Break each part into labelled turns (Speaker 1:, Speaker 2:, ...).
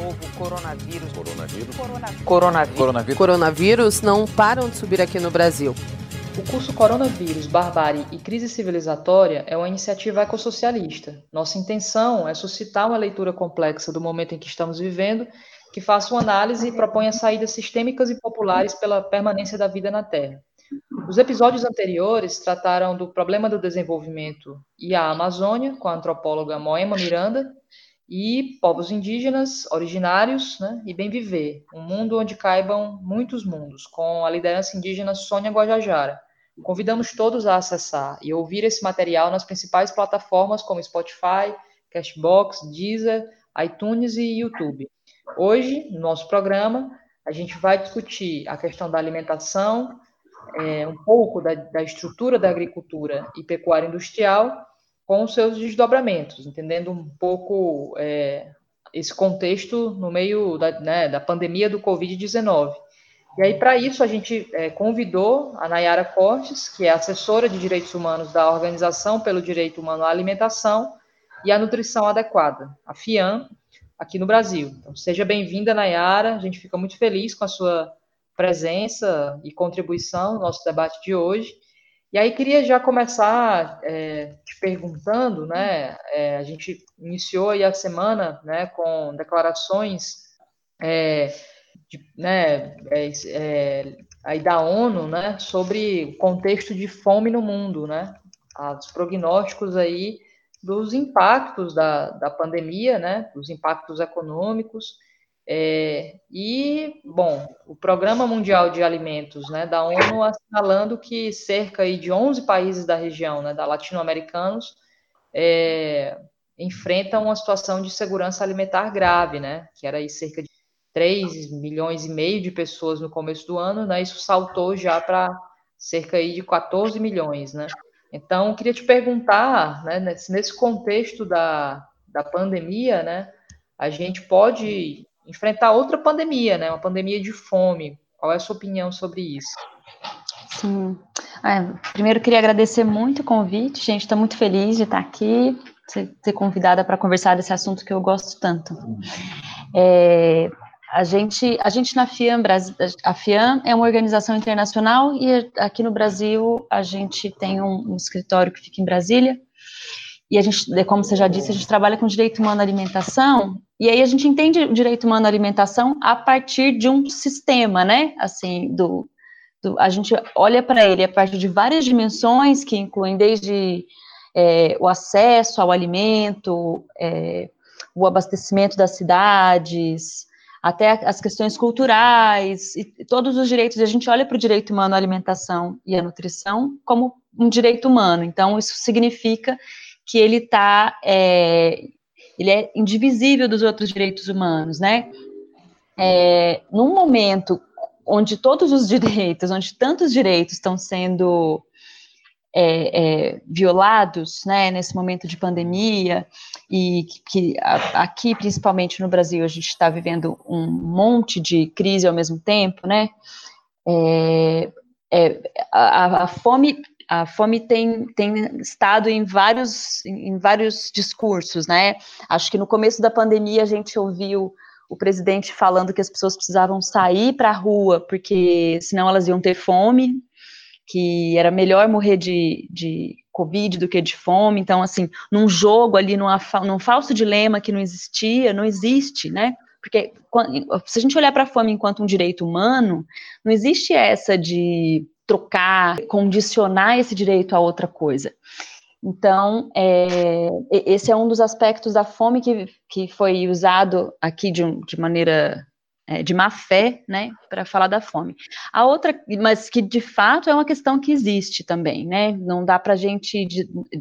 Speaker 1: novo coronavírus.
Speaker 2: Coronavírus.
Speaker 1: Coronavírus.
Speaker 2: Coronavírus.
Speaker 3: Coronavírus não param de subir aqui no Brasil.
Speaker 4: O curso Coronavírus, Barbárie e Crise Civilizatória é uma iniciativa ecossocialista. Nossa intenção é suscitar uma leitura complexa do momento em que estamos vivendo, que faça uma análise e proponha saídas sistêmicas e populares pela permanência da vida na Terra. Os episódios anteriores trataram do problema do desenvolvimento e a Amazônia, com a antropóloga Moema Miranda, e povos indígenas, originários né, e bem viver, um mundo onde caibam muitos mundos, com a liderança indígena Sônia Guajajara. Convidamos todos a acessar e ouvir esse material nas principais plataformas como Spotify, Cashbox, Deezer, iTunes e YouTube. Hoje, no nosso programa, a gente vai discutir a questão da alimentação, é, um pouco da, da estrutura da agricultura e pecuária industrial com os seus desdobramentos, entendendo um pouco é, esse contexto no meio da, né, da pandemia do Covid-19. E aí, para isso, a gente é, convidou a Nayara Cortes, que é assessora de direitos humanos da Organização pelo Direito Humano à Alimentação e à Nutrição Adequada, a FIAM, aqui no Brasil. Então, seja bem-vinda, Nayara, a gente fica muito feliz com a sua presença e contribuição no nosso debate de hoje. E aí queria já começar é, te perguntando, né? É, a gente iniciou aí a semana, né, com declarações, é, de, né, é, é, aí da ONU, né, sobre o contexto de fome no mundo, né? Os prognósticos aí dos impactos da, da pandemia, né? Dos impactos econômicos é, e, bom, o Programa Mundial de Alimentos né, da ONU assinalando que cerca de 11 países da região, né, da latino-americanos, é, enfrentam uma situação de segurança alimentar grave, né, que era aí cerca de 3 milhões e meio de pessoas no começo do ano, né, isso saltou já para cerca aí de 14 milhões, né. Então, queria te perguntar, né, nesse contexto da, da pandemia, né, a gente pode enfrentar outra pandemia, né? Uma pandemia de fome. Qual é a sua opinião sobre isso?
Speaker 5: Sim. É, primeiro, queria agradecer muito o convite. Gente, estou muito feliz de estar aqui, ser, ser convidada para conversar desse assunto que eu gosto tanto. É, a gente, a gente na FIAM, a FIAM é uma organização internacional e aqui no Brasil a gente tem um, um escritório que fica em Brasília. E a gente, como você já disse, a gente trabalha com direito humano à alimentação e aí a gente entende o direito humano à alimentação a partir de um sistema, né? Assim, do, do a gente olha para ele a partir de várias dimensões que incluem desde é, o acesso ao alimento, é, o abastecimento das cidades, até as questões culturais e todos os direitos. A gente olha para o direito humano à alimentação e à nutrição como um direito humano. Então, isso significa que ele está é, ele é indivisível dos outros direitos humanos, né? É, num momento onde todos os direitos, onde tantos direitos estão sendo é, é, violados, né, nesse momento de pandemia, e que, a, aqui, principalmente no Brasil, a gente está vivendo um monte de crise ao mesmo tempo, né, é, é a, a, fome a fome tem, tem estado em vários, em vários discursos, né? Acho que no começo da pandemia a gente ouviu o presidente falando que as pessoas precisavam sair para a rua, porque senão elas iam ter fome, que era melhor morrer de, de Covid do que de fome. Então, assim, num jogo ali, numa, num falso dilema que não existia, não existe, né? Porque se a gente olhar para a fome enquanto um direito humano, não existe essa de trocar, condicionar esse direito a outra coisa. Então, é, esse é um dos aspectos da fome que, que foi usado aqui de, um, de maneira é, de má fé, né, para falar da fome. A outra, mas que de fato é uma questão que existe também, né, não dá para a gente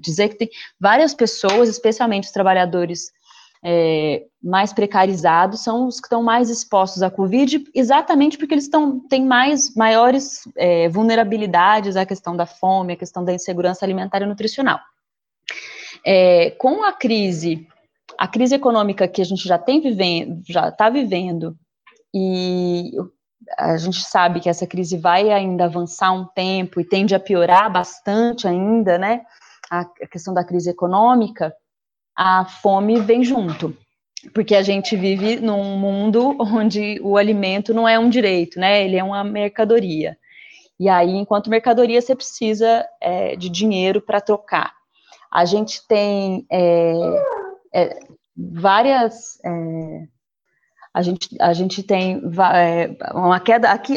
Speaker 5: dizer que tem várias pessoas, especialmente os trabalhadores é, mais precarizados são os que estão mais expostos à Covid, exatamente porque eles estão, têm mais, maiores é, vulnerabilidades à questão da fome, à questão da insegurança alimentar e nutricional. É, com a crise, a crise econômica que a gente já tem vivendo, já está vivendo, e a gente sabe que essa crise vai ainda avançar um tempo e tende a piorar bastante ainda, né? A questão da crise econômica, a fome vem junto. porque a gente vive num mundo onde o alimento não é um direito, né? Ele é uma mercadoria. E aí, enquanto mercadoria, você precisa é, de dinheiro para trocar. A gente tem é, é, várias. É, a gente, a gente tem é, uma queda aqui,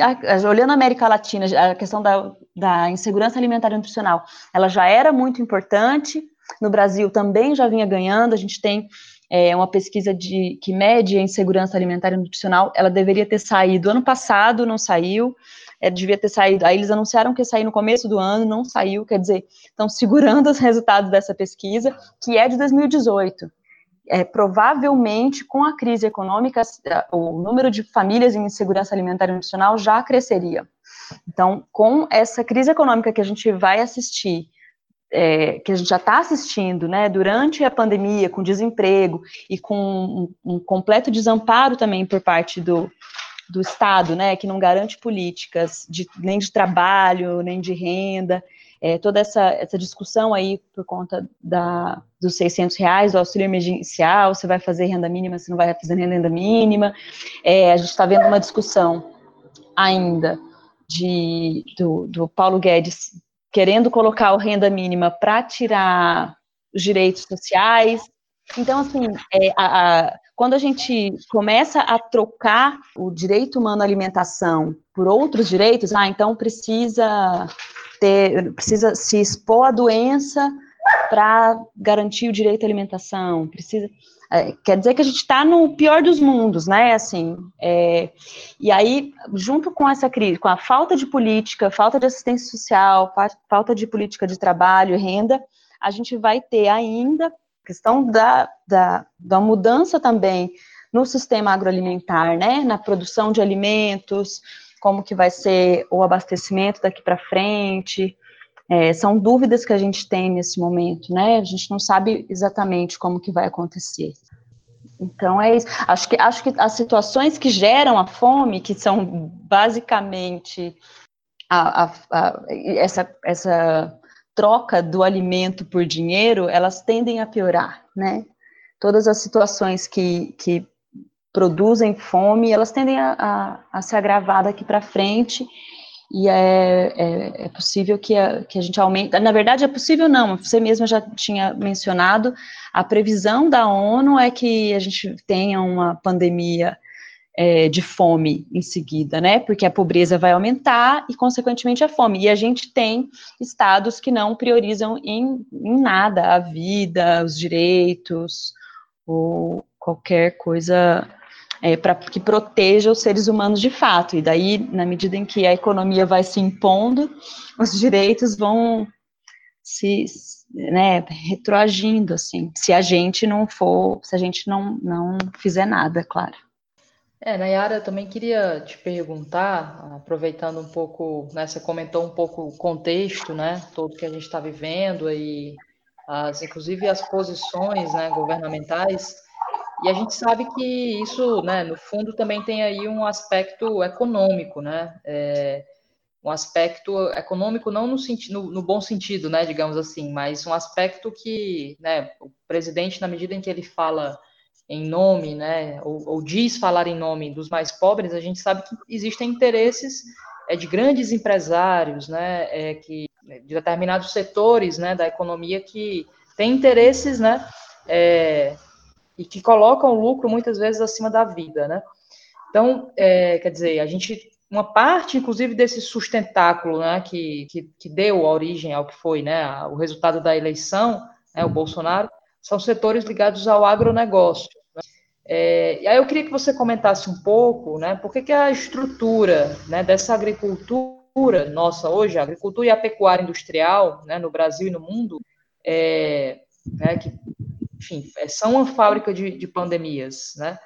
Speaker 5: olhando a América Latina, a questão da, da insegurança alimentar e nutricional, ela já era muito importante, no Brasil também já vinha ganhando, a gente tem é, uma pesquisa de, que mede a insegurança alimentar e nutricional, ela deveria ter saído ano passado, não saiu, é, devia ter saído, aí eles anunciaram que ia sair no começo do ano, não saiu, quer dizer, estão segurando os resultados dessa pesquisa, que é de 2018. É, provavelmente, com a crise econômica, o número de famílias em insegurança alimentar e nutricional já cresceria. Então, com essa crise econômica que a gente vai assistir, é, que a gente já está assistindo, né, durante a pandemia, com desemprego e com um, um, completo desamparo também por parte do, do Estado, né, que não garante políticas de, nem de trabalho, nem de renda, é, toda essa, essa discussão aí por conta da, dos 600 reais, do auxílio emergencial, você vai fazer renda mínima, se não vai fazer renda mínima, é, a gente está vendo uma discussão ainda de, do, do Paulo Guedes querendo colocar o renda mínima para tirar os direitos sociais. Então, assim, é, a, a, quando a gente começa a trocar o direito humano à alimentação por outros direitos, ah, então precisa ter, precisa se expor à doença para garantir o direito à alimentação, precisa é, quer dizer que a gente está no pior dos mundos, né? Assim, é, e aí, junto com essa crise, com a falta de política, falta de assistência social, falta de política de trabalho e renda, a gente vai ter ainda a questão da, da, da mudança também no sistema agroalimentar, né? Na produção de alimentos, como que vai ser o abastecimento daqui para frente, é, são dúvidas que a gente tem nesse momento, né? A gente não sabe exatamente como que vai acontecer. Então é isso. Acho que acho que as situações que geram a fome, que são basicamente a, a, a, essa, essa troca do alimento por dinheiro, elas tendem a piorar, né? Todas as situações que, que produzem fome, elas tendem a, a, a se agravar daqui para frente e é, é, é, possível que a, que a gente aumente. Na verdade, é possível não, você mesma já tinha mencionado, a previsão da ONU é que a gente tenha uma pandemia é, de fome em seguida, né? Porque a pobreza vai aumentar e, consequentemente, a fome. E a gente tem estados que não priorizam em, em nada a vida, os direitos, ou qualquer coisa é, para que proteja os seres humanos de fato. E daí, na medida em que a economia vai se impondo, os direitos vão se né, retroagindo, assim, se a gente não for, se a gente não, não fizer nada, claro.
Speaker 4: É, Nayara, eu também queria te perguntar, aproveitando um pouco, né, você comentou um pouco o contexto, né, todo que a gente está vivendo e as, inclusive as posições, né, governamentais, e a gente sabe que isso, né, no fundo, também tem aí um aspecto econômico, né? É, um aspecto econômico não no, no, no, bom sentido, né, digamos assim, mas um aspecto que, né, o presidente, na medida em que ele fala em nome, né, ou, ou diz falar em nome dos mais pobres, a gente sabe que existem interesses é, de grandes empresários, né, é, que, de determinados setores, né, da economia que têm interesses, né, é, e que colocam o lucro muitas vezes acima da vida, né? Então, é, quer dizer, a gente, uma parte, inclusive, desse sustentáculo, né, que, que, que deu origem ao que foi, né, o resultado da eleição, né, o Bolsonaro, são setores ligados ao agronegócio. Né? É, e aí eu queria que você comentasse um pouco, né, por que, que a estrutura, né, dessa agricultura nossa hoje, a agricultura e a pecuária industrial, né, no Brasil e no mundo, é, né, que enfim, é, são uma fábrica de, de pandemias, né?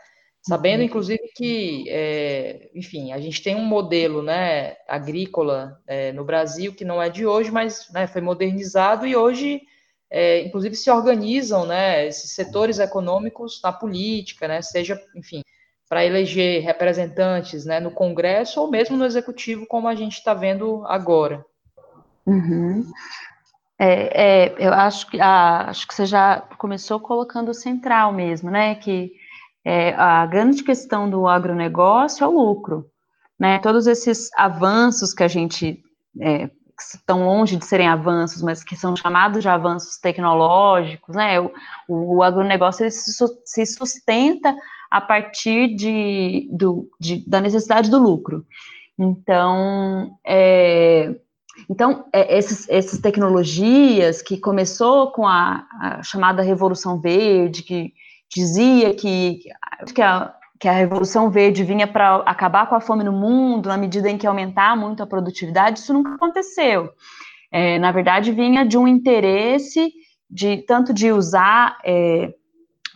Speaker 4: Sabendo, uhum. inclusive, que, é, enfim, a gente tem um modelo né, agrícola é, no Brasil que não é de hoje, mas né, foi modernizado e hoje, é, inclusive, se organizam né, esses setores econômicos na política, né, seja, enfim, para eleger representantes né, no Congresso ou mesmo no Executivo, como a gente está vendo agora.
Speaker 5: Uhum. É, é, eu acho que, ah, acho que você já começou colocando o central mesmo, né? Que é, a grande questão do agronegócio é o lucro. Né? Todos esses avanços que a gente é, estão longe de serem avanços, mas que são chamados de avanços tecnológicos, né? O, o agronegócio se sustenta a partir de, do, de, da necessidade do lucro. Então, é, então é, esses, essas tecnologias que começou com a, a chamada Revolução Verde, que dizia que, que, a, que a Revolução Verde vinha para acabar com a fome no mundo, na medida em que aumentar muito a produtividade, isso nunca aconteceu. É, na verdade, vinha de um interesse de tanto de usar é,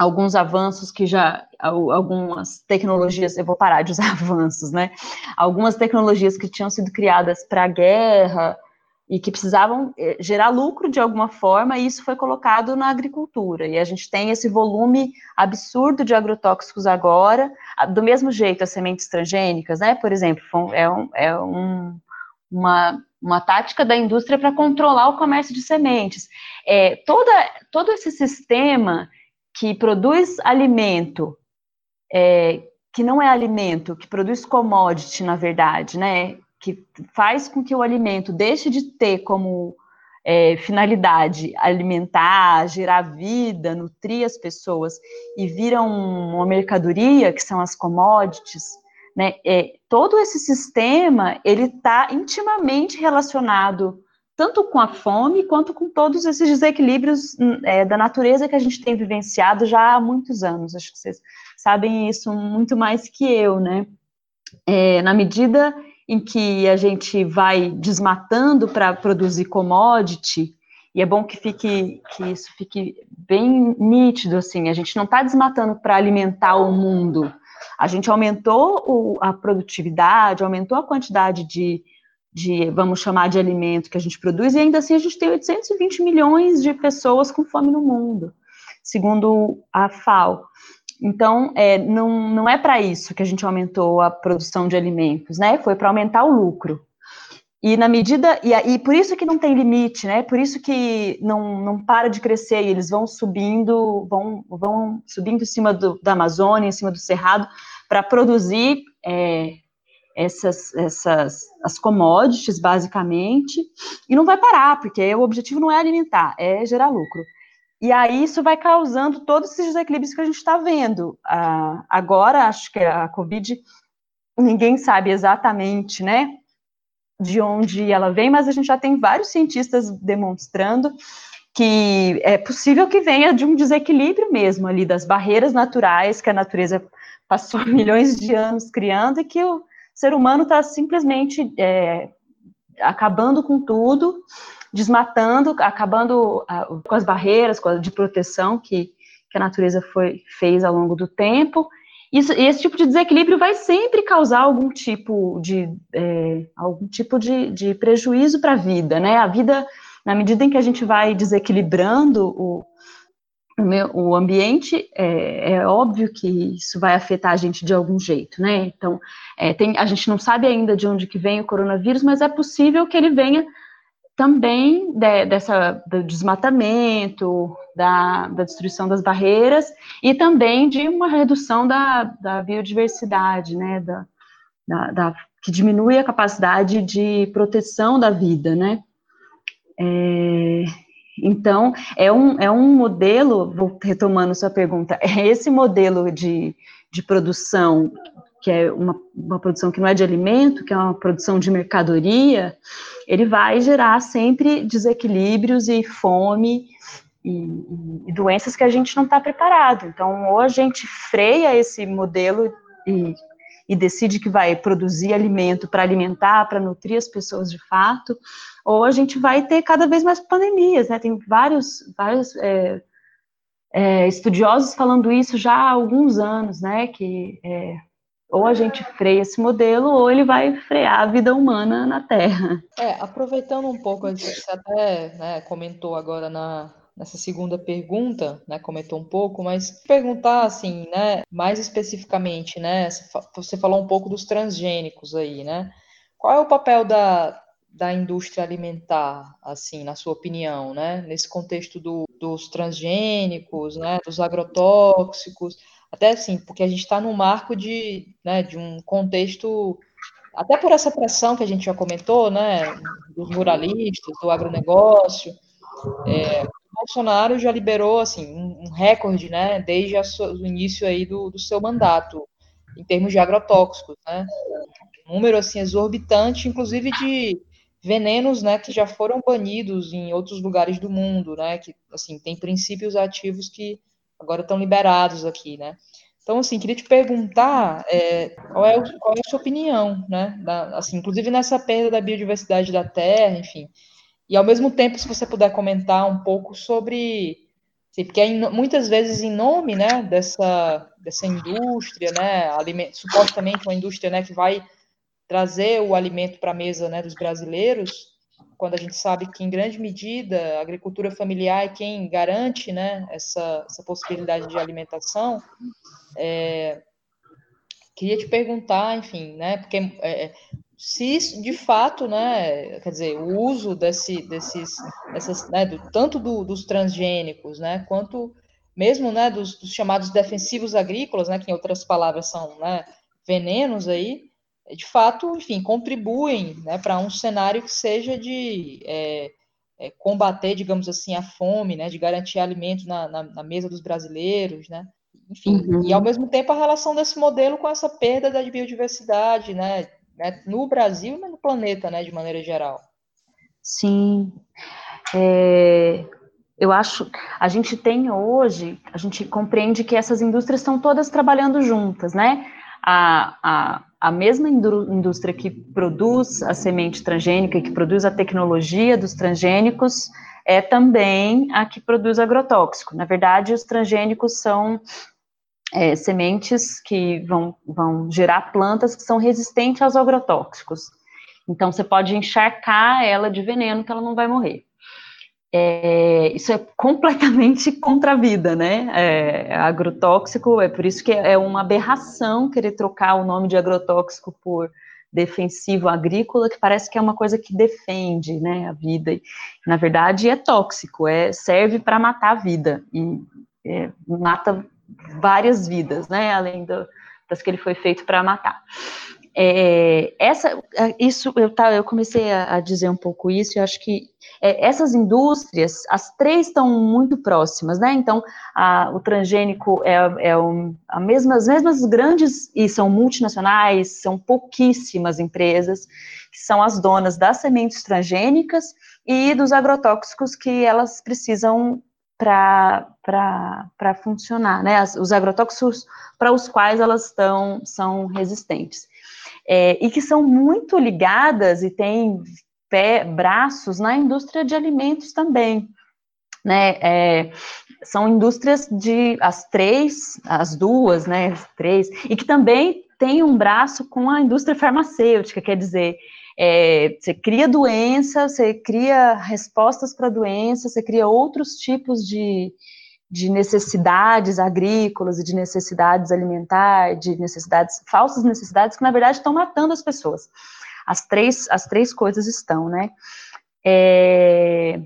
Speaker 5: alguns avanços que já algumas tecnologias, eu vou parar de usar avanços, né? Algumas tecnologias que tinham sido criadas para a guerra, e que precisavam eh, gerar lucro de alguma forma, e isso foi colocado na agricultura. E a gente tem esse volume absurdo de agrotóxicos agora, do mesmo jeito as sementes transgênicas, né? Por exemplo, é, um, é um, uma, uma tática da indústria para controlar o comércio de sementes. É, toda, todo esse sistema que produz alimento, é, que não é alimento, que produz commodity, na verdade, né? que faz com que o alimento deixe de ter como é, finalidade alimentar, gerar vida, nutrir as pessoas e vira um, uma mercadoria, que são as commodities, né? É, todo esse sistema ele está intimamente relacionado tanto com a fome quanto com todos esses desequilíbrios hum, é, da natureza que a gente tem vivenciado já há muitos anos. Acho que vocês sabem isso muito mais que eu, né? É, na medida em que a gente vai desmatando para produzir commodity, e é bom que fique que isso fique bem nítido assim, a gente não está desmatando para alimentar o mundo. A gente aumentou o, a produtividade, aumentou a quantidade de, de, vamos chamar de alimento que a gente produz, e ainda assim a gente tem 820 milhões de pessoas com fome no mundo, segundo a FAO. Então, é, não, não é para isso que a gente aumentou a produção de alimentos, né? Foi para aumentar o lucro. E na medida, e, e por isso que não tem limite, né? Por isso que não, não para de crescer, e eles vão subindo, vão, vão subindo em cima do, da Amazônia, em cima do Cerrado, para produzir é, essas, essas as commodities, basicamente, e não vai parar, porque o objetivo não é alimentar, é gerar lucro. E aí isso vai causando todos esses desequilíbrios que a gente está vendo. Ah, agora, acho que a Covid, ninguém sabe exatamente, né, de onde ela vem, mas a gente já tem vários cientistas demonstrando que é possível que venha de um desequilíbrio mesmo ali das barreiras naturais que a natureza passou milhões de anos criando e que o ser humano está simplesmente é, acabando com tudo desmatando, acabando uh, com as barreiras de proteção que, que a natureza foi, fez ao longo do tempo. Isso, esse tipo de desequilíbrio vai sempre causar algum tipo de, é, algum tipo de, de prejuízo para a vida, né? A vida, na medida em que a gente vai desequilibrando o, o, ambiente, é, é, óbvio que isso vai afetar a gente de algum jeito, né? Então, é, tem, a gente não sabe ainda de onde que vem o coronavírus, mas é possível que ele venha também de, dessa, do desmatamento, da, da, destruição das barreiras e também de uma redução da, da biodiversidade, né, da, da, que diminui a capacidade de proteção da vida, né. É, então, é um, é um modelo, vou retomando sua pergunta, é esse modelo de, de produção que é uma, uma produção que não é de alimento, que é uma produção de mercadoria, ele vai gerar sempre desequilíbrios e fome e, e doenças que a gente não está preparado. Então, ou a gente freia esse modelo e, e decide que vai produzir alimento para alimentar, para nutrir as pessoas de fato, ou a gente vai ter cada vez mais pandemias, né? Tem vários, vários é, é, estudiosos falando isso já há alguns anos, né? Que é, ou a gente freia esse modelo, ou ele vai frear a vida humana na Terra.
Speaker 4: É, aproveitando um pouco, você até né, comentou agora na, nessa segunda pergunta, né, comentou um pouco, mas perguntar assim, né, mais especificamente, né, você falou um pouco dos transgênicos aí, né, qual é o papel da, da indústria alimentar, assim, na sua opinião, né, nesse contexto do, dos transgênicos, né, dos agrotóxicos, até assim, porque a gente está num marco de, né, de um contexto, até por essa pressão que a gente já comentou, né, dos muralistas, do agronegócio, é, Bolsonaro já liberou, assim, um, recorde, né, desde o início aí do, do seu mandato, em termos de agrotóxicos, né, um número, assim, exorbitante, inclusive de venenos, né, que já foram banidos em outros lugares do mundo, né, que, assim, tem princípios ativos que agora estão liberados aqui, né. Então, assim, queria te perguntar é, qual, é, qual é a sua opinião, né, da, assim, inclusive nessa perda da biodiversidade da Terra, enfim, e ao mesmo tempo, se você puder comentar um pouco sobre, assim, porque é muitas vezes em nome, né, dessa, dessa indústria, né, aliment, supostamente uma indústria, né, que vai trazer o alimento para a mesa né, dos brasileiros, quando a gente sabe que, em grande medida, a agricultura familiar é quem garante né, essa, essa possibilidade de alimentação, é, queria te perguntar, enfim, né, porque é, se de fato, né, quer dizer, o uso desse, desses, dessas, né, do, tanto do, dos transgênicos, né, quanto mesmo, né, dos, dos, chamados defensivos agrícolas, né, que em outras palavras são, né, venenos aí, de fato, enfim, contribuem né, para um cenário que seja de é, é, combater, digamos assim, a fome, né, de garantir alimento na, na, na mesa dos brasileiros, né, enfim, uhum. e ao mesmo tempo a relação desse modelo com essa perda da biodiversidade, né, né no Brasil e no planeta, né, de maneira geral.
Speaker 5: Sim, é, eu acho, a gente tem hoje, a gente compreende que essas indústrias estão todas trabalhando juntas, né, a, a, a mesma indústria que produz a semente transgênica que produz a tecnologia dos transgênicos é também a que produz agrotóxico. Na verdade, os transgênicos são é, sementes que vão, vão gerar plantas que são resistentes aos agrotóxicos. Então, você pode encharcar ela de veneno que ela não vai morrer. É, isso é completamente contra a vida, né? É, agrotóxico, é por isso que é uma aberração querer trocar o nome de agrotóxico por defensivo agrícola, que parece que é uma coisa que defende, né, a vida. Na verdade, é tóxico, é serve para matar a vida e é, mata várias vidas, né? Além do, das que ele foi feito para matar. É, essa, isso eu, tá, eu comecei a, a, dizer um pouco isso, eu acho que é, essas indústrias, as três estão muito próximas, né? Então, a, o transgênico é, é um, a mesma, as mesmas grandes, e são multinacionais, são pouquíssimas empresas, que são as donas das sementes transgênicas e dos agrotóxicos que elas precisam para funcionar, né? As, os agrotóxicos para os quais elas estão, são resistentes é, e que são muito ligadas e têm pé, braços na indústria de alimentos também. Né, é, são indústrias de as três, as duas, né, as três, e que também tem um braço com a indústria farmacêutica, quer dizer, é, você cria doença, você cria respostas para doença, você cria outros tipos de, de necessidades agrícolas e de necessidades alimentares, de necessidades, falsas necessidades, que na verdade estão matando as pessoas. As três, as três coisas estão, né? É,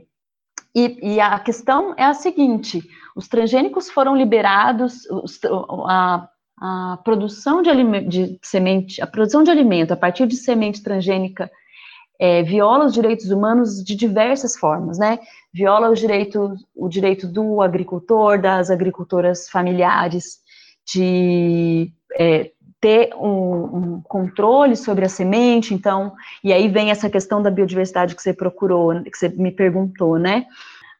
Speaker 5: e, e, a questão é a seguinte: os transgênicos foram liberados, os, a, a, produção de, de semente, a produção de alimento a partir de semente transgênica é, viola os direitos humanos de diversas formas, né? Viola o direito, o direito do agricultor, das agricultoras familiares, de é, ter um, um, controle sobre a semente, então, e aí vem essa questão da biodiversidade que você procurou, que você me perguntou, né?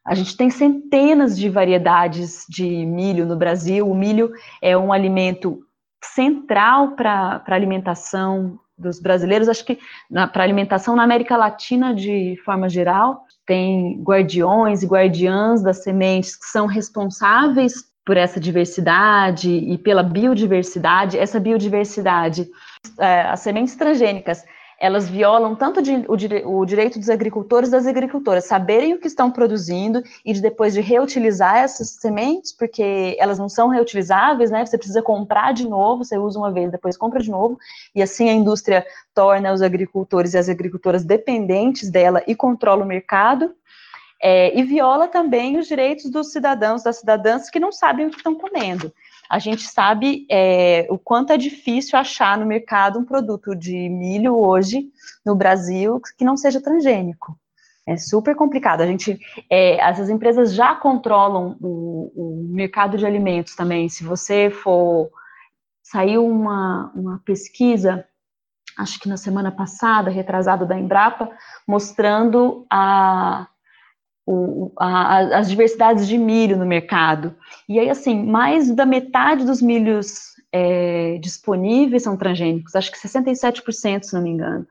Speaker 5: A gente tem centenas de variedades de milho no Brasil. O milho é um alimento central para a alimentação dos brasileiros, acho que para alimentação na América Latina de forma geral, tem guardiões e guardiãs das sementes que são responsáveis por essa diversidade e pela biodiversidade. Essa biodiversidade, é, as sementes transgênicas, elas violam tanto de, o, o, direito dos agricultores das agricultoras saberem o que estão produzindo e de depois de reutilizar essas sementes, porque elas não são reutilizáveis, né? Você precisa comprar de novo, você usa uma vez, depois compra de novo, e assim a indústria torna os agricultores e as agricultoras dependentes dela e controla o mercado. É, e viola também os direitos dos cidadãos, das cidadãs que não sabem o que estão comendo. A gente sabe é, o quanto é difícil achar no mercado um produto de milho hoje no Brasil que não seja transgênico. É super complicado. A gente, é, essas empresas já controlam o, o, mercado de alimentos também. Se você for saiu uma, uma pesquisa, acho que na semana passada, retrasada da Embrapa, mostrando a, o, a, as diversidades de milho no mercado. E aí, assim, mais da metade dos milhos é, disponíveis são transgênicos, acho que 67%, se não me engano,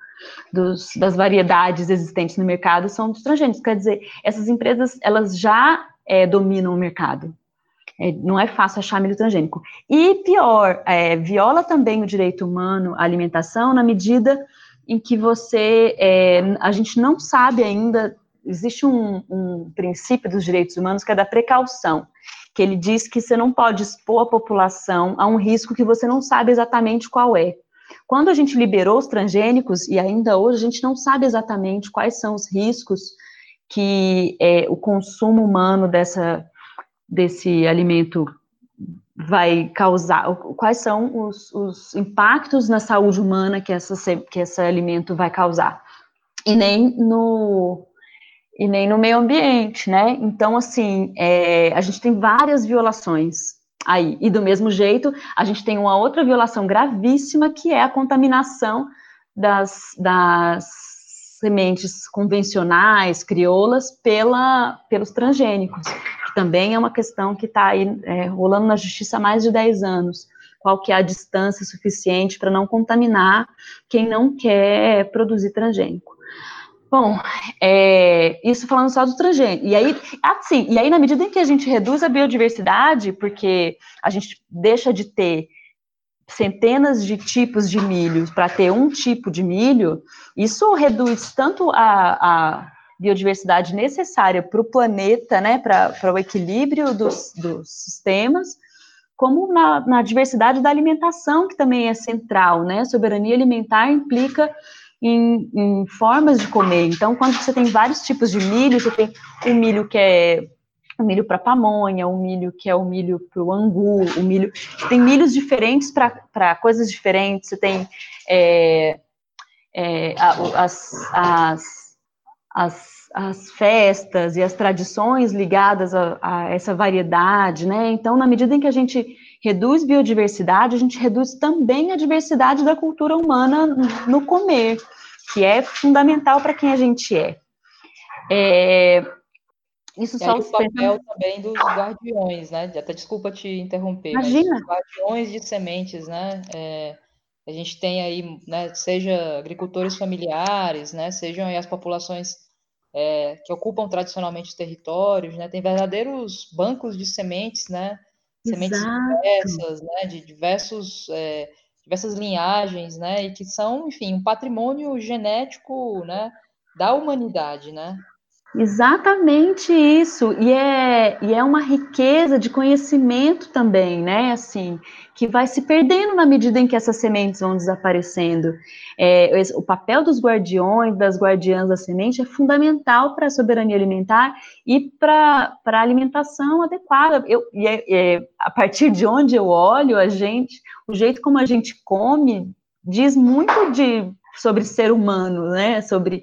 Speaker 5: dos, das variedades existentes no mercado são transgênicos. Quer dizer, essas empresas, elas já é, dominam o mercado. É, não é fácil achar milho transgênico. E pior, é, viola também o direito humano à alimentação na medida em que você, é, a gente não sabe ainda existe um, um princípio dos direitos humanos que é da precaução, que ele diz que você não pode expor a população a um risco que você não sabe exatamente qual é. Quando a gente liberou os transgênicos, e ainda hoje a gente não sabe exatamente quais são os riscos que é, o consumo humano dessa, desse alimento vai causar, quais são os, os impactos na saúde humana que, essa, que esse alimento vai causar. E nem no, e nem no meio ambiente, né? Então, assim, é, a gente tem várias violações aí. E do mesmo jeito, a gente tem uma outra violação gravíssima, que é a contaminação das, das sementes convencionais, crioulas, pela, pelos transgênicos, que também é uma questão que está aí é, rolando na justiça há mais de 10 anos. Qual que é a distância suficiente para não contaminar quem não quer produzir transgênico. Bom, é, isso falando só do transgênico. E aí, assim, e aí, na medida em que a gente reduz a biodiversidade, porque a gente deixa de ter centenas de tipos de milho para ter um tipo de milho, isso reduz tanto a, a biodiversidade necessária para o planeta, né, para o equilíbrio dos, dos sistemas, como na, na diversidade da alimentação, que também é central, né? Soberania alimentar implica em, em, formas de comer. Então, quando você tem vários tipos de milho, você tem o milho que é o milho para pamonha, o milho que é o milho para o angu, o milho. Tem milhos diferentes para coisas diferentes. Você tem é, é, as, as, as, as, festas e as tradições ligadas a, a essa variedade, né? Então, na medida em que a gente reduz biodiversidade, a gente reduz também a diversidade da cultura humana no comer, que é fundamental para quem a gente é. é
Speaker 4: isso só o papel também dos guardiões, né? Até desculpa te interromper,
Speaker 5: Imagina.
Speaker 4: guardiões de sementes, né? É, a gente tem aí, né, seja agricultores familiares, né, sejam as populações é, que ocupam tradicionalmente os territórios, né, tem verdadeiros bancos de sementes, né, sementes
Speaker 5: Exato.
Speaker 4: diversas, né, de diversos, é, diversas linhagens, né, e que são, enfim, um patrimônio genético, né, da humanidade, né.
Speaker 5: Exatamente isso, e é, e é uma riqueza de conhecimento também, né, assim, que vai se perdendo na medida em que essas sementes vão desaparecendo. É, o papel dos guardiões, das guardiãs da semente é fundamental para a soberania alimentar e para a alimentação adequada. Eu, e é, é, a partir de onde eu olho, a gente, o jeito como a gente come diz muito de, sobre ser humano, né, sobre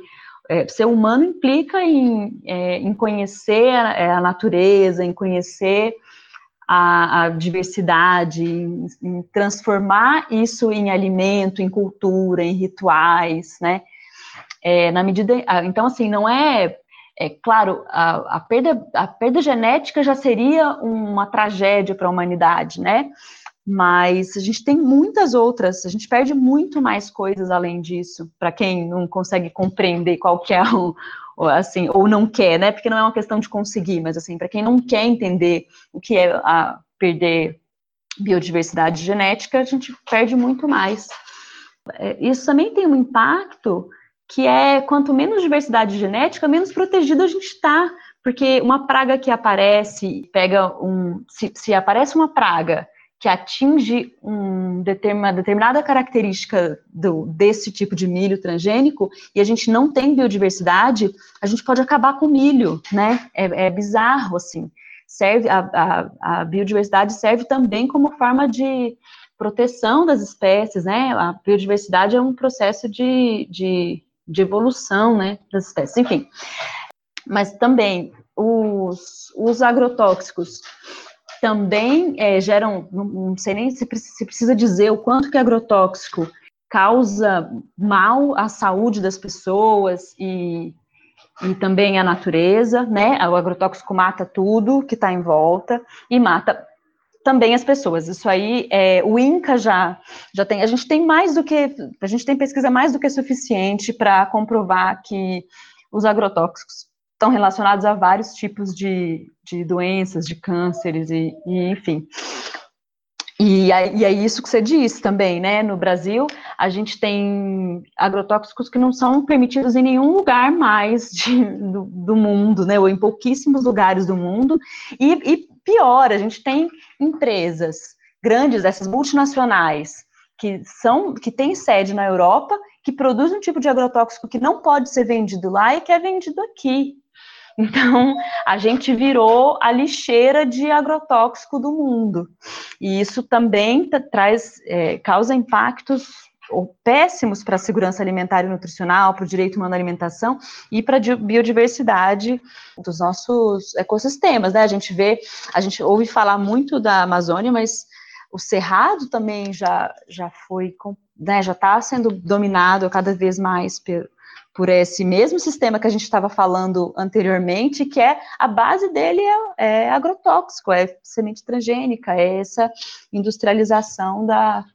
Speaker 5: é, ser humano implica em, é, em conhecer a, é, a, natureza, em conhecer a, a diversidade, em, em, transformar isso em alimento, em cultura, em rituais, né? É, na medida, então assim, não é, é claro, a, a, perda, a perda genética já seria uma tragédia para a humanidade, né? Mas a gente tem muitas outras, a gente perde muito mais coisas além disso, para quem não consegue compreender qual que é o, assim, ou não quer, né? Porque não é uma questão de conseguir, mas assim, para quem não quer entender o que é a perder biodiversidade genética, a gente perde muito mais. É, isso também tem um impacto que é quanto menos diversidade genética, menos protegido a gente está, porque uma praga que aparece, pega um, se, se aparece uma praga que atinge um uma determinada característica do, desse tipo de milho transgênico e a gente não tem biodiversidade, a gente pode acabar com o milho, né? É, é bizarro, assim. serve, a, a, a biodiversidade serve também como forma de proteção das espécies, né? A biodiversidade é um processo de, de, de evolução, né, das espécies, enfim. Mas também os, os agrotóxicos também é, geram, não, sei nem se, se precisa dizer o quanto que agrotóxico causa mal à saúde das pessoas e, e também à natureza, né? O agrotóxico mata tudo que está em volta e mata também as pessoas. Isso aí, é, o INCA já, já tem, a gente tem mais do que, a gente tem pesquisa mais do que suficiente para comprovar que os agrotóxicos estão relacionados a vários tipos de, de doenças, de cânceres e, e enfim. E e é, isso que você disse também, né? No Brasil, a gente tem agrotóxicos que não são permitidos em nenhum lugar mais de, do, do, mundo, né? Ou em pouquíssimos lugares do mundo. E, e pior, a gente tem empresas grandes, essas multinacionais, que são que têm sede na Europa, que produzem um tipo de agrotóxico que não pode ser vendido lá e que é vendido aqui. Então, a gente virou a lixeira de agrotóxico do mundo. E isso também traz, é, causa impactos péssimos para a segurança alimentar e nutricional, para o direito humano à alimentação e para a biodiversidade dos nossos ecossistemas, né? A gente vê, a gente ouve falar muito da Amazônia, mas o cerrado também já, já foi, né, já está sendo dominado cada vez mais por, esse mesmo sistema que a gente estava falando anteriormente, que é a base dele é, é agrotóxico, é semente transgênica, é essa industrialização da,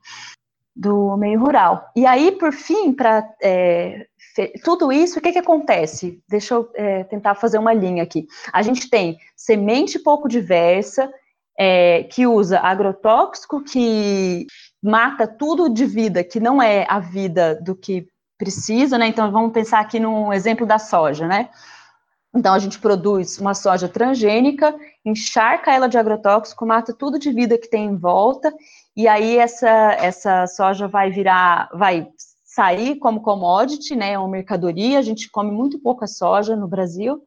Speaker 5: do meio rural. E aí, por fim, para é, tudo isso, o que, que acontece? Deixa eu é, tentar fazer uma linha aqui. A gente tem semente pouco diversa, é, que usa agrotóxico, que mata tudo de vida que não é a vida do que precisa, né? Então, vamos pensar aqui no exemplo da soja, né? Então, a gente produz uma soja transgênica, encharca ela de agrotóxico, mata tudo de vida que tem em volta, e aí essa, essa soja vai virar, vai sair como commodity, né, é uma mercadoria, a gente come muito pouca soja no Brasil,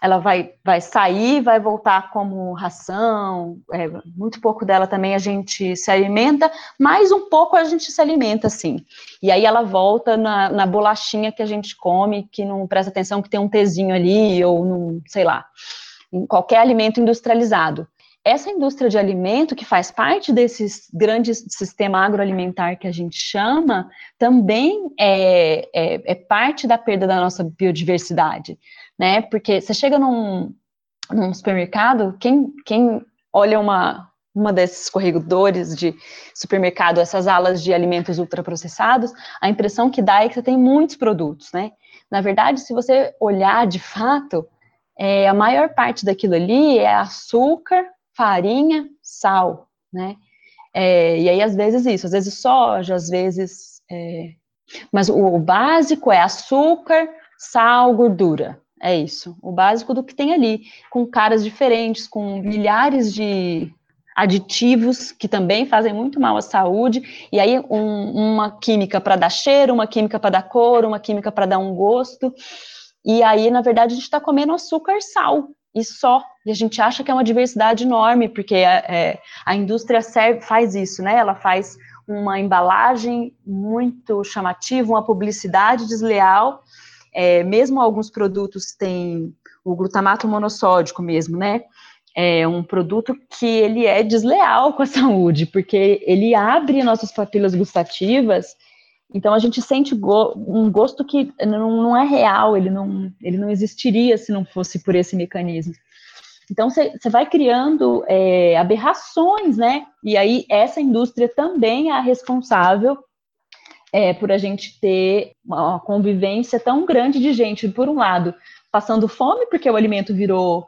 Speaker 5: ela vai, vai sair, vai voltar como ração, é, muito pouco dela também a gente se alimenta, mas um pouco a gente se alimenta, sim. E aí ela volta na, na bolachinha que a gente come, que não presta atenção que tem um pezinho ali, ou num, sei lá, em qualquer alimento industrializado. Essa indústria de alimento, que faz parte desse grande sistema agroalimentar que a gente chama, também é, é, é parte da perda da nossa biodiversidade né? Porque você chega num, num supermercado, quem, quem olha uma, uma desses corredores de supermercado, essas alas de alimentos ultraprocessados, a impressão que dá é que você tem muitos produtos, né? Na verdade, se você olhar de fato, é, a maior parte daquilo ali é açúcar, farinha, sal, né? É, e aí, às vezes, isso, às vezes soja, às vezes. É, mas o, o básico é açúcar, sal, gordura, é isso, o básico do que tem ali, com caras diferentes, com milhares de aditivos que também fazem muito mal à saúde, e aí um, uma química para dar cheiro, uma química para dar cor, uma química para dar um gosto, e aí, na verdade, a gente está comendo açúcar sal, e só, e a gente acha que é uma diversidade enorme, porque a, é, a indústria serve, faz isso, né, ela faz uma embalagem muito chamativa, uma publicidade desleal, é, mesmo alguns produtos têm o glutamato monossódico mesmo, né? É um produto que ele é desleal com a saúde, porque ele abre nossas papilas gustativas, então a gente sente go um gosto que não, não, é real, ele não, ele não existiria se não fosse por esse mecanismo. Então você vai criando é, aberrações, né? E aí essa indústria também é a responsável é, por a gente ter uma convivência tão grande de gente, por um lado, passando fome, porque o alimento virou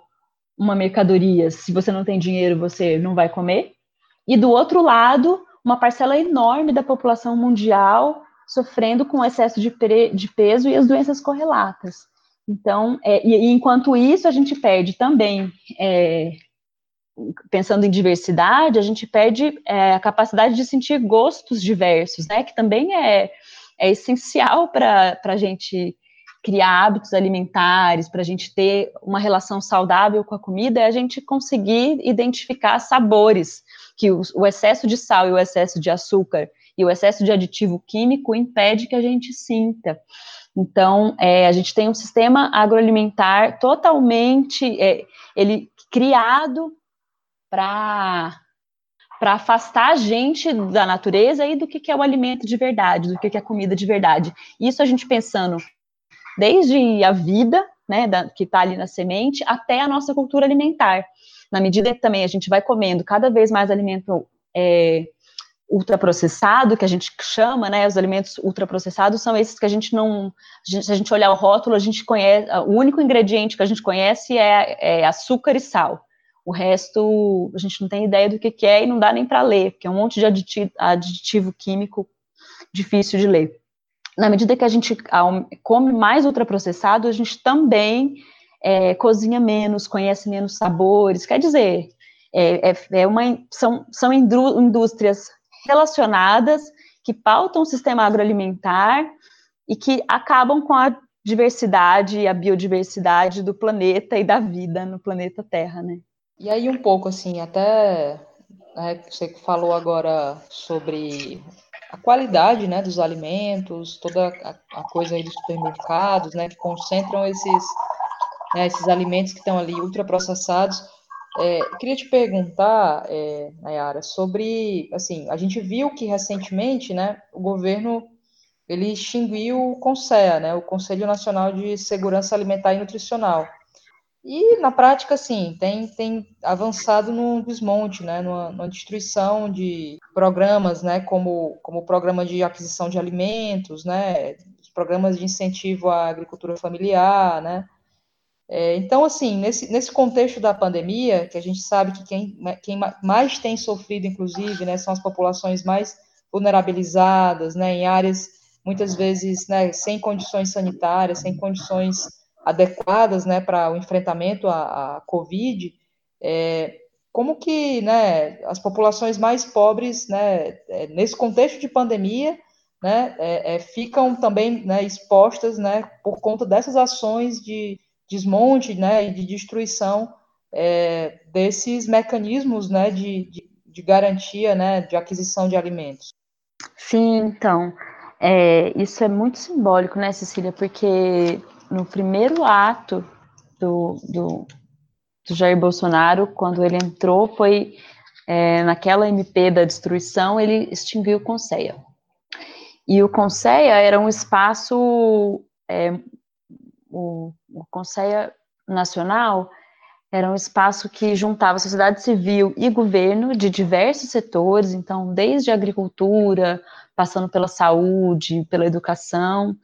Speaker 5: uma mercadoria, se você não tem dinheiro, você não vai comer, e do outro lado, uma parcela enorme da população mundial sofrendo com excesso de, de peso e as doenças correlatas. Então, é, e, e, enquanto isso, a gente perde também é, pensando em diversidade, a gente perde é, a capacidade de sentir gostos diversos, né? Que também é, é essencial para a gente criar hábitos alimentares, para a gente ter uma relação saudável com a comida, é a gente conseguir identificar sabores, que o, o excesso de sal e o excesso de açúcar e o excesso de aditivo químico impede que a gente sinta. Então, é, a gente tem um sistema agroalimentar totalmente é, ele criado para para afastar a gente da natureza e do que, que é o alimento de verdade, do que, que é a comida de verdade. Isso a gente pensando desde a vida, né, da, que está ali na semente, até a nossa cultura alimentar. Na medida que também a gente vai comendo cada vez mais alimento é, ultraprocessado, que a gente chama, né, os alimentos ultraprocessados são esses que a gente não, se a gente olhar o rótulo, a gente conhece, o único ingrediente que a gente conhece é, é açúcar e sal. O resto a gente não tem ideia do que, que é e não dá nem para ler, porque é um monte de aditivo, aditivo químico difícil de ler. Na medida que a gente come mais ultraprocessado, a gente também é, cozinha menos, conhece menos sabores. Quer dizer, é, é, é uma, são, são indústrias relacionadas que pautam o sistema agroalimentar e que acabam com a diversidade e a biodiversidade do planeta e da vida no planeta Terra, né?
Speaker 4: E aí um pouco assim, até né, você falou agora sobre a qualidade, né, dos alimentos, toda a, a coisa aí dos supermercados, né, que concentram esses, né, esses alimentos que estão ali ultraprocessados. É, queria te perguntar, é, Nayara, sobre, assim, a gente viu que recentemente, né, o governo ele extinguiu o CONSEA, né, o Conselho Nacional de Segurança Alimentar e Nutricional. E, na prática, sim, tem, tem avançado no desmonte, né, numa, numa, destruição de programas, né, como, como o programa de aquisição de alimentos, né, os programas de incentivo à agricultura familiar, né. É, então, assim, nesse, nesse contexto da pandemia, que a gente sabe que quem, quem mais tem sofrido, inclusive, né, são as populações mais vulnerabilizadas, né, em áreas, muitas vezes, né, sem condições sanitárias, sem condições adequadas né, para o enfrentamento à, à Covid, é, como que né, as populações mais pobres, né, é, nesse contexto de pandemia, né, é, é, ficam também né, expostas né, por conta dessas ações de desmonte né, e de destruição é, desses mecanismos né, de, de, de, garantia né, de aquisição de alimentos.
Speaker 5: Sim, então, é, isso é muito simbólico, né, Cecília, porque no primeiro ato do, do, do Jair Bolsonaro, quando ele entrou, foi é, naquela MP da destruição, ele extinguiu o Conceia. E o Conceia era um espaço, é, o, o Conceia Nacional era um espaço que juntava sociedade civil e governo de diversos setores, então, desde a agricultura, passando pela saúde, pela educação,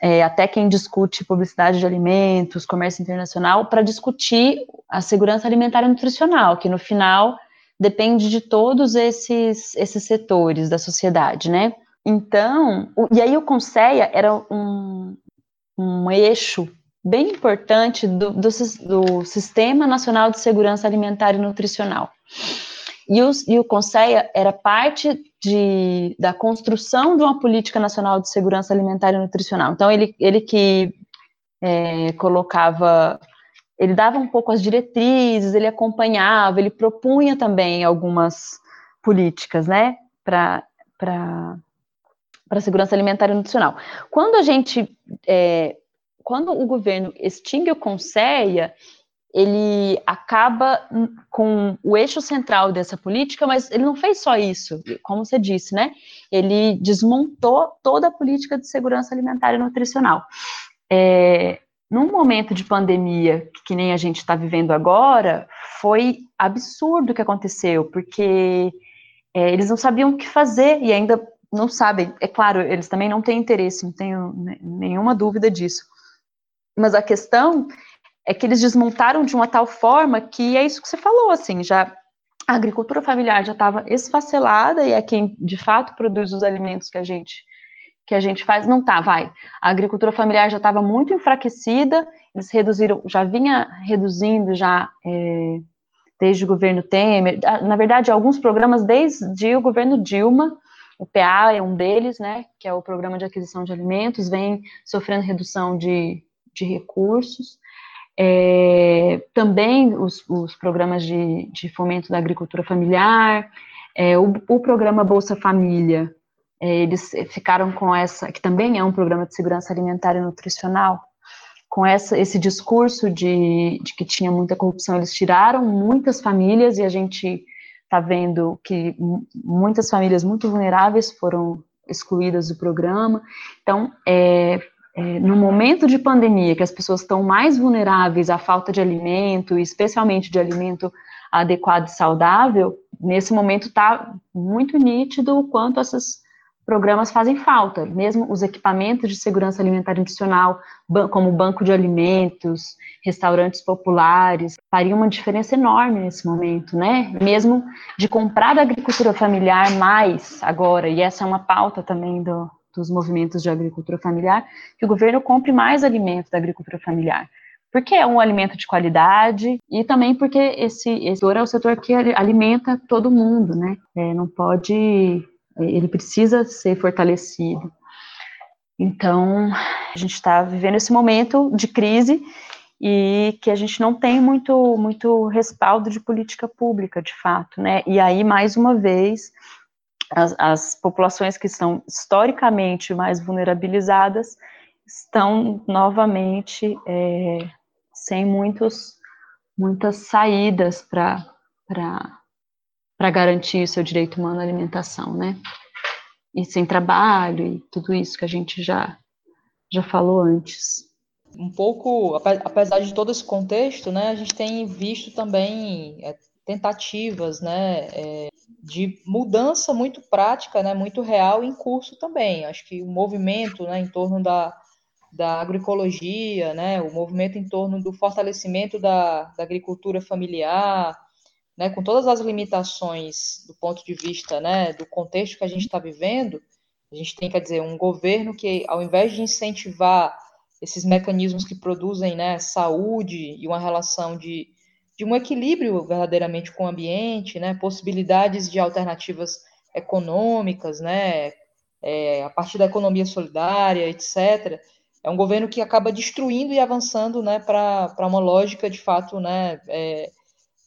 Speaker 5: é, até quem discute publicidade de alimentos, comércio internacional, para discutir a segurança alimentar e nutricional, que no final depende de todos esses, esses setores da sociedade, né? Então, o, e aí o Conceia era um, um eixo bem importante do, do, do Sistema Nacional de Segurança Alimentar e Nutricional. E, os, e o Conceia era parte de, da construção de uma política nacional de segurança alimentar e nutricional. Então, ele, ele que é, colocava, ele dava um pouco as diretrizes, ele acompanhava, ele propunha também algumas políticas, né, para para segurança alimentar e nutricional. Quando a gente, é, quando o governo extingue o Conceia, ele acaba com o eixo central dessa política, mas ele não fez só isso, como você disse, né? Ele desmontou toda a política de segurança alimentar e nutricional. É, num momento de pandemia, que nem a gente está vivendo agora, foi absurdo o que aconteceu, porque é, eles não sabiam o que fazer e ainda não sabem. É claro, eles também não têm interesse, não tenho nenhuma dúvida disso. Mas a questão é que eles desmontaram de uma tal forma que é isso que você falou, assim, já a agricultura familiar já estava esfacelada e é quem de fato produz os alimentos que a gente que a gente faz não tá, vai. A agricultura familiar já estava muito enfraquecida, eles reduziram, já vinha reduzindo já é, desde o governo Temer, na verdade alguns programas desde o governo Dilma o PA é um deles, né, que é o Programa de Aquisição de Alimentos, vem sofrendo redução de, de recursos. É, também os, os programas de, de, fomento da agricultura familiar, é, o, o, programa Bolsa Família, é, eles ficaram com essa, que também é um programa de segurança alimentar e nutricional, com essa, esse discurso de, de que tinha muita corrupção, eles tiraram muitas famílias e a gente está vendo que muitas famílias muito vulneráveis foram excluídas do programa. Então, é, é, no momento de pandemia, que as pessoas estão mais vulneráveis à falta de alimento, especialmente de alimento adequado e saudável, nesse momento está muito nítido o quanto esses programas fazem falta. Mesmo os equipamentos de segurança alimentar e nutricional, como banco de alimentos, restaurantes populares, fariam uma diferença enorme nesse momento, né? Mesmo de comprar da agricultura familiar mais agora, e essa é uma pauta também do, dos movimentos de agricultura familiar, que o governo compre mais alimentos da agricultura familiar. Porque é um alimento de qualidade e também porque esse, esse setor é o setor que alimenta todo mundo, né? É, não pode, ele precisa ser fortalecido. Então, a gente está vivendo esse momento de crise e que a gente não tem muito, muito respaldo de política pública, de fato, né? E aí, mais uma vez, as, as populações que estão historicamente mais vulnerabilizadas estão novamente é, sem muitos, muitas saídas para garantir o seu direito humano à alimentação, né? E sem trabalho e tudo isso que a gente já, já falou antes.
Speaker 4: Um pouco, apesar de todo esse contexto, né, a gente tem visto também é, tentativas, né, é, de mudança muito prática, né, muito real em curso também. Acho que o movimento né, em torno da, da agroecologia, né, o movimento em torno do fortalecimento da, da agricultura familiar, né, com todas as limitações do ponto de vista né, do contexto que a gente está vivendo, a gente tem, quer dizer, um governo que, ao invés de incentivar esses mecanismos que produzem né, saúde e uma relação de de um equilíbrio verdadeiramente com o ambiente, né, possibilidades de alternativas econômicas, né, é, a partir da economia solidária, etc. É um governo que acaba destruindo e avançando né, para uma lógica, de fato, né, é,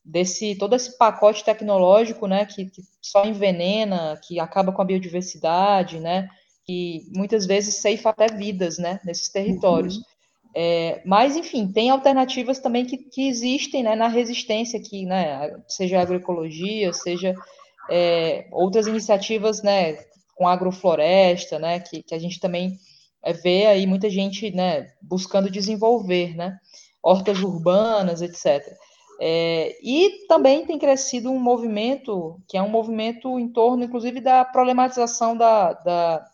Speaker 4: desse todo esse pacote tecnológico né, que, que, só envenena, que acaba com a biodiversidade, né, que muitas vezes ceifa até vidas né, nesses territórios. Uhum. É, mas, enfim, tem alternativas também que, que existem né, na resistência aqui, né, seja agroecologia, seja é, outras iniciativas né, com agrofloresta, né, que, que a gente também é, vê aí muita gente né, buscando desenvolver, né, hortas urbanas, etc. É, e também tem crescido um movimento, que é um movimento em torno, inclusive, da problematização da, da,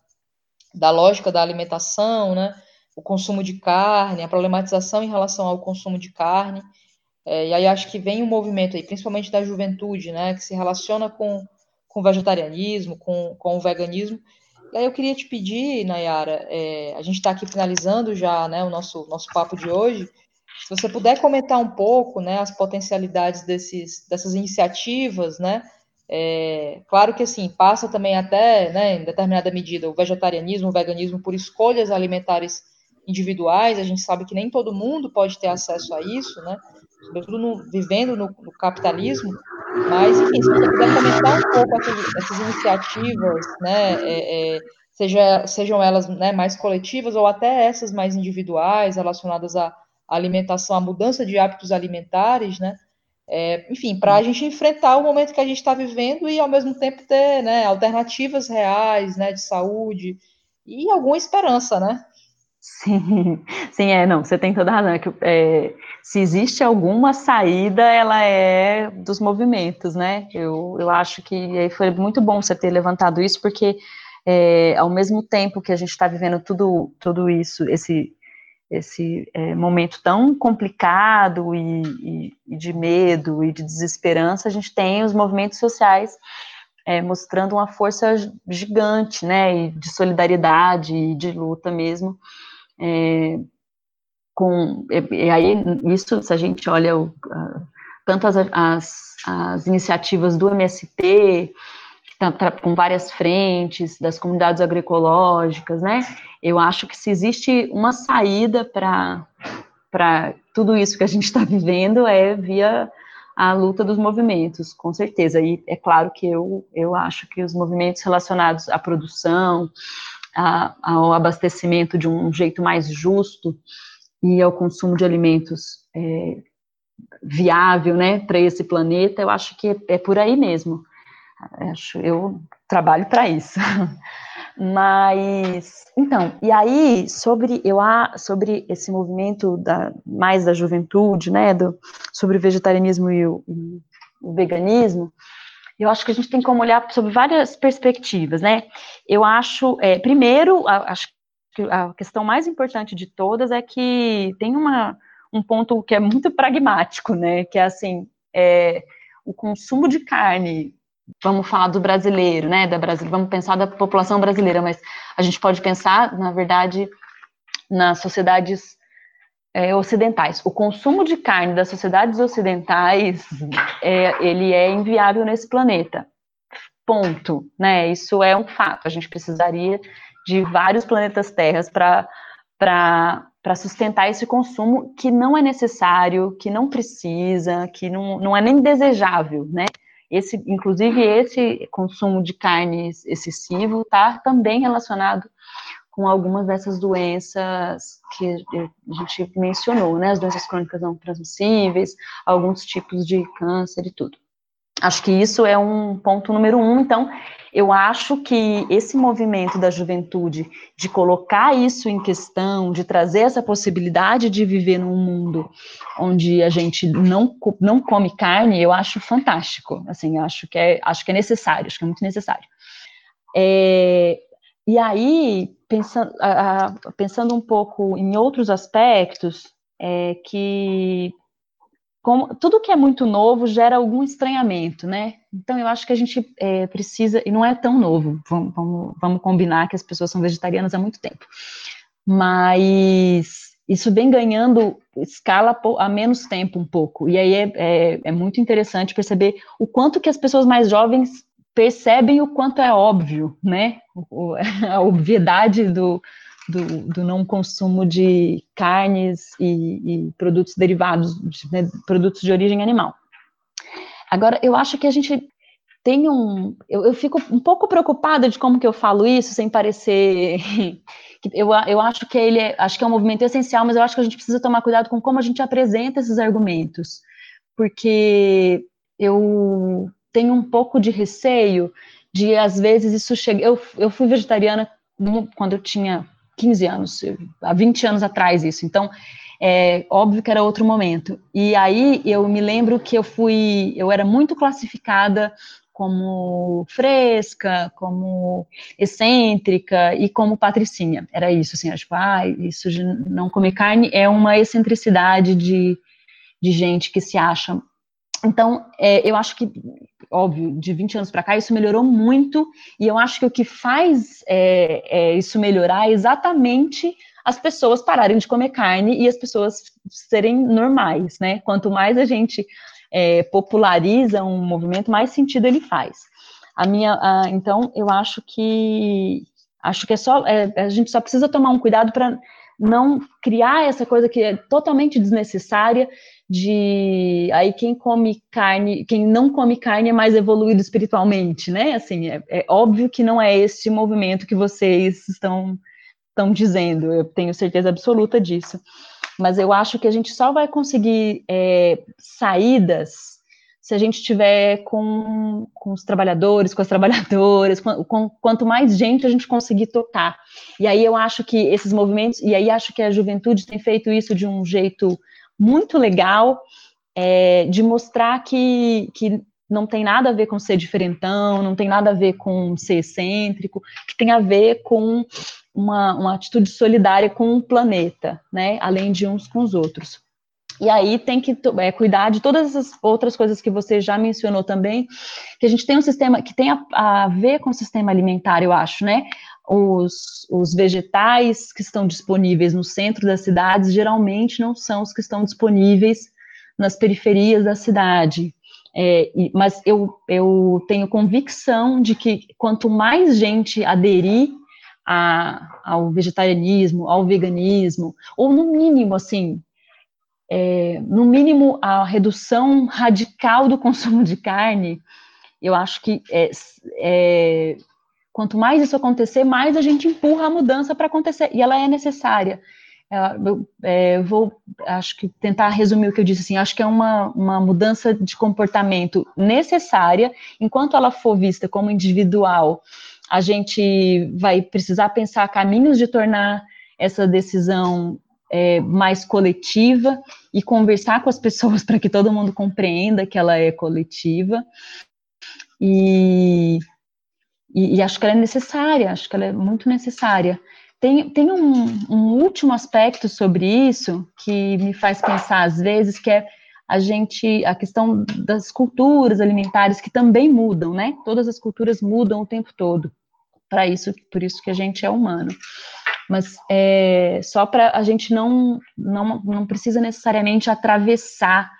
Speaker 4: da lógica da alimentação, né, o consumo de carne, a problematização em relação ao consumo de carne. É, e aí acho que vem um movimento aí, principalmente da juventude, né, que se relaciona com, com o vegetarianismo, com, com o veganismo. E aí eu queria te pedir, Nayara, é, a gente está aqui finalizando já né, o nosso, nosso papo de hoje, se você puder comentar um pouco né, as potencialidades desses, dessas iniciativas, né, é, claro que assim, passa também até, né, em determinada medida, o vegetarianismo, o veganismo por escolhas alimentares individuais, a gente sabe que nem todo mundo pode ter acesso a isso, né? Sobretudo no, vivendo no, no, capitalismo, mas, enfim, se você puder comentar um pouco essas, essas iniciativas, né, é, é, seja, sejam elas né, mais coletivas ou até essas mais individuais, relacionadas à alimentação, à mudança de hábitos alimentares, né, é, enfim, para a gente enfrentar o momento que a gente está vivendo e, ao mesmo tempo, ter né, alternativas reais, né, de saúde e alguma esperança, né?
Speaker 5: Sim, sim, é, não, você tem toda a razão. É que, é, se existe alguma saída, ela é dos movimentos, né? Eu, eu acho que foi muito bom você ter levantado isso, porque é, ao mesmo tempo que a gente está vivendo tudo, tudo isso, esse, esse é, momento tão complicado e, e, e, de medo e de desesperança, a gente tem os movimentos sociais é, mostrando uma força gigante, né, de solidariedade e de luta mesmo, é, com, e, aí, isso, se a gente olha o, a, tanto as, as, as, iniciativas do MST, tá, com várias frentes, das comunidades agroecológicas, né? Eu acho que se existe uma saída para tudo isso que a gente está vivendo é via a luta dos movimentos, com certeza. E é claro que eu, eu acho que os movimentos relacionados à produção, a, ao abastecimento de um jeito mais justo e ao consumo de alimentos é, viável, né, para esse planeta, eu acho que é, é por aí mesmo. Acho, eu trabalho para isso. Mas, então, e aí, sobre, eu, sobre esse movimento da, mais da juventude, né, do, sobre o vegetarianismo e o, o veganismo, eu acho que a gente tem como olhar sobre várias perspectivas, né? Eu acho, é, primeiro, a, acho que a questão mais importante de todas é que tem uma, um ponto que é muito pragmático, né? Que é assim, é, o consumo de carne vamos falar do brasileiro, né, da Brasil, vamos pensar da população brasileira, mas a gente pode pensar, na verdade, nas sociedades é, ocidentais. O consumo de carne das sociedades ocidentais, é, ele é inviável nesse planeta. Ponto, né? Isso é um fato. A gente precisaria de vários planetas terras para para sustentar esse consumo que não é necessário, que não precisa, que não, não é nem desejável, né? Esse, inclusive, esse consumo de carne excessivo está também relacionado com algumas dessas doenças que a gente mencionou, né? As doenças crônicas não transmissíveis, alguns tipos de câncer e tudo. Acho que isso é um ponto número um. Então, eu acho que esse movimento da juventude de colocar isso em questão, de trazer essa possibilidade de viver num mundo onde a gente não, não come carne, eu acho fantástico. Assim, acho que é, acho que é necessário, acho que é muito necessário. É, e aí, pensando, pensando um pouco em outros aspectos, é que como, tudo que é muito novo gera algum estranhamento, né? Então eu acho que a gente é, precisa, e não é tão novo, vamos, vamos, vamos, combinar que as pessoas são vegetarianas há muito tempo, mas isso vem ganhando escala há menos tempo um pouco, e aí é, é, é muito interessante perceber o quanto que as pessoas mais jovens percebem o quanto é óbvio, né? A obviedade do, do, do não consumo de carnes e, e produtos derivados, né, produtos de origem animal. Agora, eu acho que a gente tem um. Eu, eu, fico um pouco preocupada de como que eu falo isso, sem parecer. eu, eu acho que ele é, acho que é um movimento essencial, mas eu acho que a gente precisa tomar cuidado com como a gente apresenta esses argumentos. Porque eu tenho um pouco de receio de, às vezes, isso chega. Eu, eu fui vegetariana quando eu tinha 15 anos, há 20 anos atrás isso. Então, é óbvio que era outro momento. E aí eu me lembro que eu fui, eu era muito classificada como fresca, como excêntrica e como patricinha. Era isso, assim, tipo, ah, isso de não comer carne é uma excentricidade de, de gente que se acha. Então, é, eu acho que óbvio, de 20 anos para cá, isso melhorou muito, e eu acho que o que faz é, é, isso melhorar é exatamente as pessoas pararem de comer carne e as pessoas serem normais, né? Quanto mais a gente é, populariza um movimento, mais sentido ele faz. A minha, a, então, eu acho que acho que é só é, a gente só precisa tomar um cuidado para não criar essa coisa que é totalmente desnecessária de aí quem come carne, quem não come carne é mais evoluído espiritualmente, né? Assim, é, é óbvio que não é esse movimento que vocês estão estão dizendo, eu tenho certeza absoluta disso. Mas eu acho que a gente só vai conseguir é, saídas se a gente tiver com, com os trabalhadores, com as trabalhadoras, com, com, quanto mais gente a gente conseguir tocar. E aí eu acho que esses movimentos, e aí acho que a juventude tem feito isso de um jeito muito legal é, de mostrar que, que não tem nada a ver com ser diferentão, não tem nada a ver com ser excêntrico, que tem a ver com uma, uma atitude solidária com o planeta, né, além de uns com os outros. E aí tem que é, cuidar de todas as outras coisas que você já mencionou também, que a gente tem um sistema que tem a, a ver com o sistema alimentar, eu acho, né? Os, os vegetais que estão disponíveis no centro das cidades geralmente não são os que estão disponíveis nas periferias da cidade. É, mas eu, eu tenho convicção de que quanto mais gente aderir a, ao vegetarianismo, ao veganismo, ou no mínimo, assim, é, no mínimo a redução radical do consumo de carne, eu acho que é, é, quanto mais isso acontecer, mais a gente empurra a mudança para acontecer, e ela é necessária. Eu, é, vou, acho que tentar resumir o que eu disse assim, acho que é uma, uma mudança de comportamento necessária, enquanto ela for vista como individual, a gente vai precisar pensar caminhos de tornar essa decisão é, mais coletiva e conversar com as pessoas para que todo mundo compreenda que ela é coletiva. E, e, e, acho que ela é necessária, acho que ela é muito necessária. Tem, tem um, um, último aspecto sobre isso que me faz pensar às vezes, que é a gente, a questão das culturas alimentares que também mudam, né? Todas as culturas mudam o tempo todo. Para isso, por isso que a gente é humano. Mas é, só para a gente não, não, não precisa necessariamente atravessar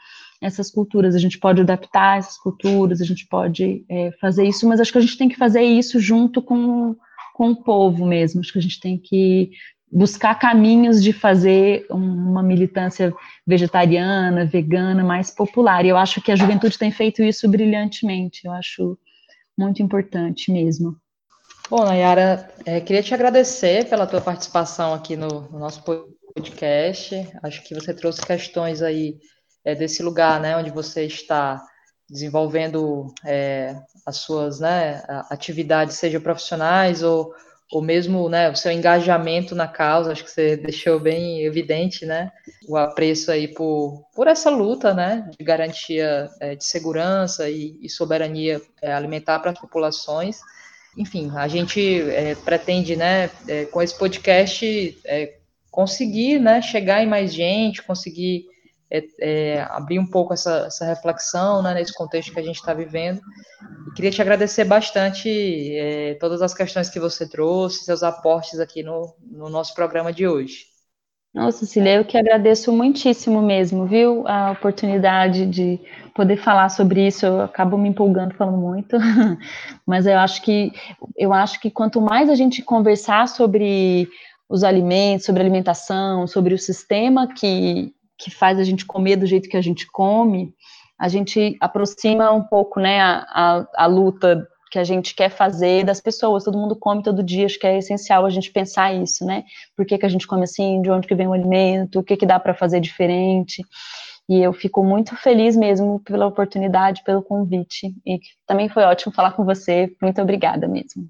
Speaker 5: essas culturas, a gente pode adaptar essas culturas, a gente pode é, fazer isso, mas acho que a gente tem que fazer isso junto com com o povo mesmo. Acho que a gente tem que buscar caminhos de fazer uma militância vegetariana, vegana, mais popular. E eu acho que a juventude tem feito isso brilhantemente. Eu acho muito importante mesmo.
Speaker 4: Bom, Nayara, é, queria te agradecer pela tua participação aqui no, no nosso podcast. Acho que você trouxe questões aí é, desse lugar, né, onde você está desenvolvendo é, as suas né, atividades, seja profissionais ou, ou mesmo né, o seu engajamento na causa, acho que você deixou bem evidente né, o apreço aí por, por essa luta né, de garantia é, de segurança e, e soberania é, alimentar para as populações. Enfim, a gente é, pretende, né, é, com esse podcast, é, conseguir né, chegar em mais gente, conseguir é, é, abrir um pouco essa, essa reflexão né, nesse contexto que a gente está vivendo. E queria te agradecer bastante é, todas as questões que você trouxe, seus aportes aqui no, no nosso programa de hoje.
Speaker 5: Nossa, Cília, eu que agradeço muitíssimo mesmo, viu? A oportunidade de poder falar sobre isso, eu acabo me empolgando falando muito, mas eu acho que eu acho que quanto mais a gente conversar sobre os alimentos, sobre alimentação, sobre o sistema que, que faz a gente comer do jeito que a gente come, a gente aproxima um pouco, né, a, a, a, luta que a gente quer fazer das pessoas. Todo mundo come todo dia, acho que é essencial a gente pensar isso, né? Por que, que a gente come assim? De onde que vem o alimento? O que que dá para fazer diferente? E eu fico muito feliz mesmo pela oportunidade, pelo convite. E também foi ótimo falar com você. Muito obrigada mesmo.